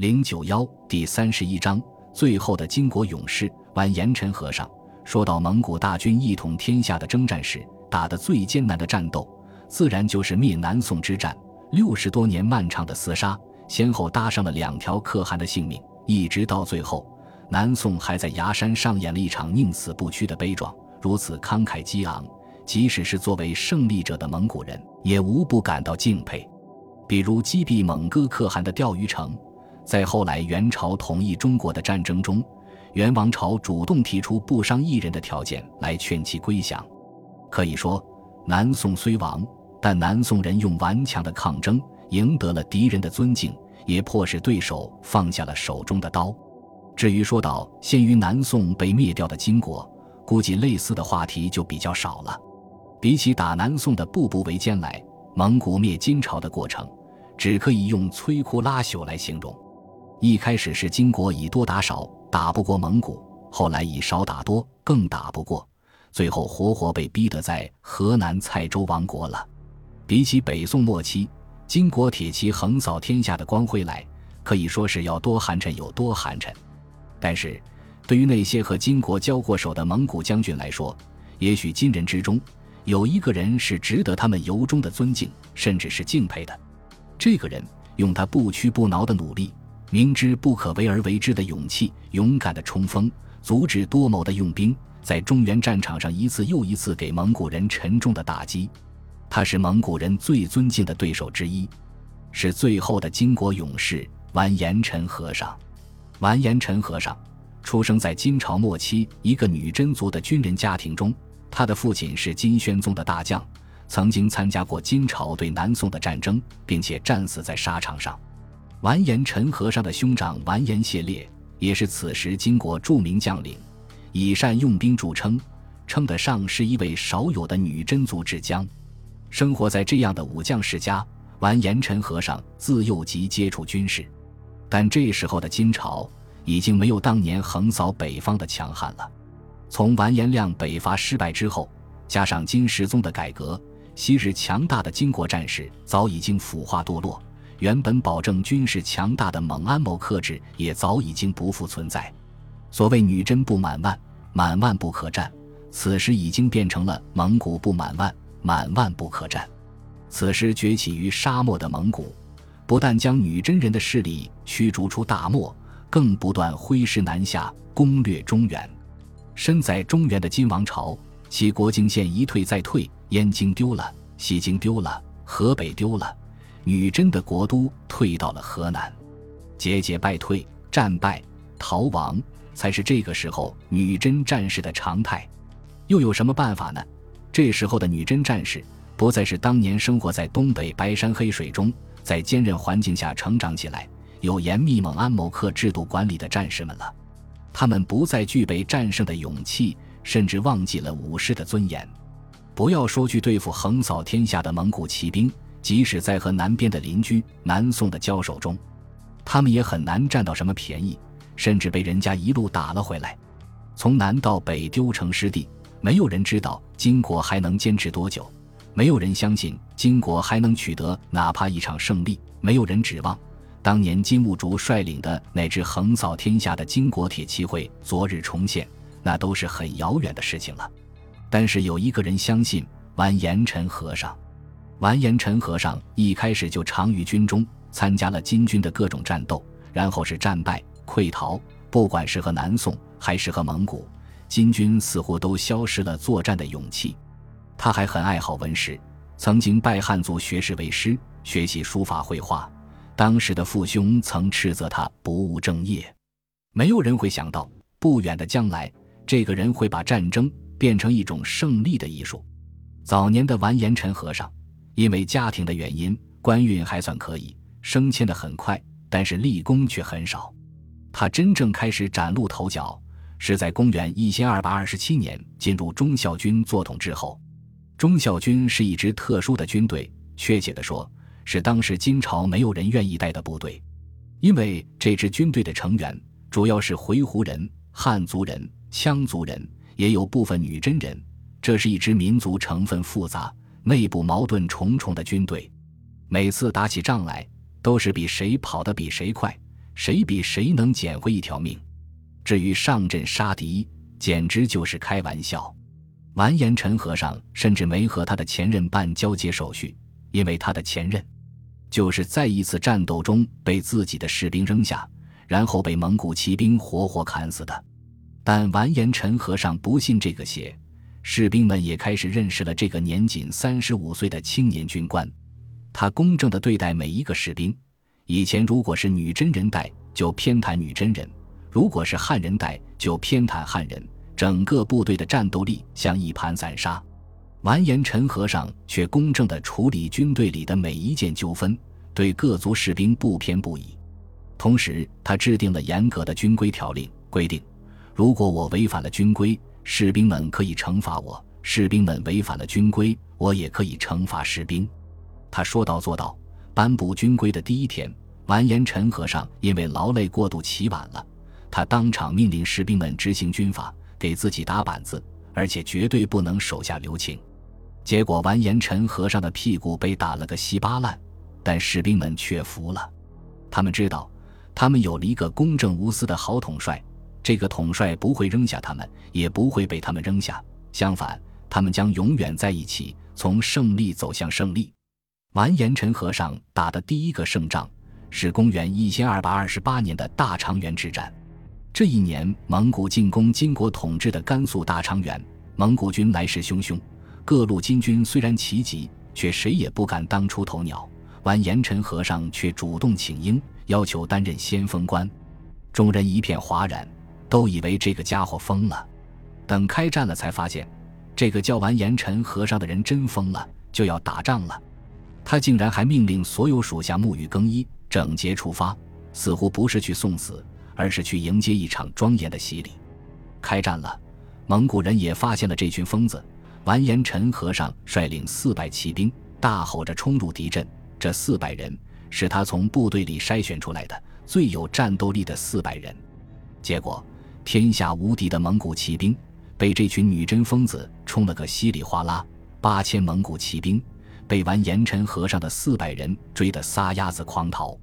零九幺第三十一章最后的巾帼勇士完颜陈和尚说到蒙古大军一统天下的征战时，打得最艰难的战斗，自然就是灭南宋之战。六十多年漫长的厮杀，先后搭上了两条可汗的性命，一直到最后，南宋还在崖山上演了一场宁死不屈的悲壮。如此慷慨激昂，即使是作为胜利者的蒙古人，也无不感到敬佩。比如击毙蒙哥可汗的钓鱼城，在后来元朝统一中国的战争中，元王朝主动提出不伤一人的条件来劝其归降。可以说，南宋虽亡，但南宋人用顽强的抗争赢得了敌人的尊敬，也迫使对手放下了手中的刀。至于说到先于南宋被灭掉的金国，估计类似的话题就比较少了。比起打南宋的步步为艰来，蒙古灭金朝的过程。只可以用摧枯拉朽来形容。一开始是金国以多打少，打不过蒙古；后来以少打多，更打不过，最后活活被逼得在河南蔡州亡国了。比起北宋末期金国铁骑横扫天下的光辉来，可以说是要多寒碜有多寒碜。但是，对于那些和金国交过手的蒙古将军来说，也许金人之中有一个人是值得他们由衷的尊敬，甚至是敬佩的。这个人用他不屈不挠的努力，明知不可为而为之的勇气，勇敢的冲锋，足智多谋的用兵，在中原战场上一次又一次给蒙古人沉重的打击。他是蒙古人最尊敬的对手之一，是最后的金国勇士完颜陈和尚。完颜陈和尚出生在金朝末期一个女真族的军人家庭中，他的父亲是金宣宗的大将。曾经参加过金朝对南宋的战争，并且战死在沙场上。完颜陈和尚的兄长完颜谢烈也是此时金国著名将领，以善用兵著称，称得上是一位少有的女真族之将。生活在这样的武将世家，完颜陈和尚自幼即接触军事，但这时候的金朝已经没有当年横扫北方的强悍了。从完颜亮北伐失败之后，加上金世宗的改革。昔日强大的金国战士早已经腐化堕落，原本保证军事强大的蒙安谋克制也早已经不复存在。所谓女真不满万，满万不可战，此时已经变成了蒙古不满万，满万不可战。此时崛起于沙漠的蒙古，不但将女真人的势力驱逐出大漠，更不断挥师南下攻略中原。身在中原的金王朝，其国境线一退再退。燕京丢了，西京丢了，河北丢了，女真的国都退到了河南，节节败退，战败逃亡，才是这个时候女真战士的常态。又有什么办法呢？这时候的女真战士不再是当年生活在东北白山黑水中，在坚韧环境下成长起来，有严密蒙安谋克制度管理的战士们了。他们不再具备战胜的勇气，甚至忘记了武士的尊严。不要说去对付横扫天下的蒙古骑兵，即使在和南边的邻居南宋的交手中，他们也很难占到什么便宜，甚至被人家一路打了回来，从南到北丢成失地。没有人知道金国还能坚持多久，没有人相信金国还能取得哪怕一场胜利，没有人指望当年金兀术率领的那支横扫天下的金国铁骑会昨日重现，那都是很遥远的事情了。但是有一个人相信完颜陈和尚。完颜陈和尚一开始就常于军中，参加了金军的各种战斗，然后是战败溃逃。不管是和南宋还是和蒙古，金军似乎都消失了作战的勇气。他还很爱好文史，曾经拜汉族学士为师，学习书法绘画。当时的父兄曾斥责他不务正业。没有人会想到，不远的将来，这个人会把战争。变成一种胜利的艺术。早年的完颜陈和尚，因为家庭的原因，官运还算可以，升迁的很快，但是立功却很少。他真正开始崭露头角，是在公元一千二百二十七年进入忠孝军做统之后。忠孝军是一支特殊的军队，确切的说，是当时金朝没有人愿意带的部队，因为这支军队的成员主要是回鹘人、汉族人、羌族人。也有部分女真人，这是一支民族成分复杂、内部矛盾重重的军队。每次打起仗来，都是比谁跑得比谁快，谁比谁能捡回一条命。至于上阵杀敌，简直就是开玩笑。完颜陈和尚甚至没和他的前任办交接手续，因为他的前任就是在一次战斗中被自己的士兵扔下，然后被蒙古骑兵活活砍死的。但完颜陈和尚不信这个邪，士兵们也开始认识了这个年仅三十五岁的青年军官。他公正地对待每一个士兵。以前如果是女真人带，就偏袒女真人；如果是汉人带，就偏袒汉人。整个部队的战斗力像一盘散沙，完颜陈和尚却公正地处理军队里的每一件纠纷，对各族士兵不偏不倚。同时，他制定了严格的军规条令，规定如果我违反了军规，士兵们可以惩罚我；士兵们违反了军规，我也可以惩罚士兵。他说到做到。颁布军规的第一天，完颜陈和尚因为劳累过度起晚了，他当场命令士兵们执行军法。给自己打板子，而且绝对不能手下留情。结果完颜陈和尚的屁股被打了个稀巴烂，但士兵们却服了。他们知道，他们有了一个公正无私的好统帅。这个统帅不会扔下他们，也不会被他们扔下。相反，他们将永远在一起，从胜利走向胜利。完颜陈和尚打的第一个胜仗是公元一千二百二十八年的大长垣之战。这一年，蒙古进攻金国统治的甘肃大长垣，蒙古军来势汹汹。各路金军虽然齐集，却谁也不敢当出头鸟。完颜陈和尚却主动请缨，要求担任先锋官。众人一片哗然，都以为这个家伙疯了。等开战了，才发现这个叫完颜陈和尚的人真疯了，就要打仗了。他竟然还命令所有属下沐浴更衣，整洁出发，似乎不是去送死。而是去迎接一场庄严的洗礼。开战了，蒙古人也发现了这群疯子。完颜陈和尚率领四百骑兵，大吼着冲入敌阵。这四百人是他从部队里筛选出来的最有战斗力的四百人。结果，天下无敌的蒙古骑兵被这群女真疯子冲了个稀里哗啦。八千蒙古骑兵被完颜陈和尚的四百人追得撒丫子狂逃。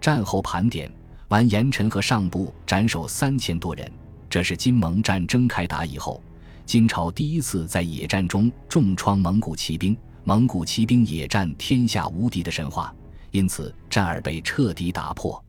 战后盘点。完颜陈和尚部斩首三千多人，这是金蒙战争开打以后，金朝第一次在野战中重创蒙古骑兵。蒙古骑兵野战天下无敌的神话，因此战而被彻底打破。